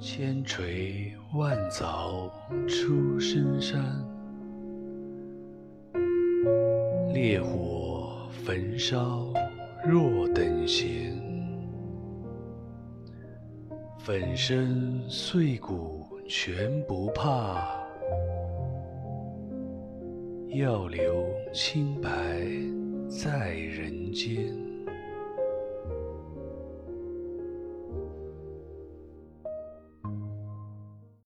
千锤万凿出深山烈火焚烧若等闲粉身碎骨全不怕要留清白在人间。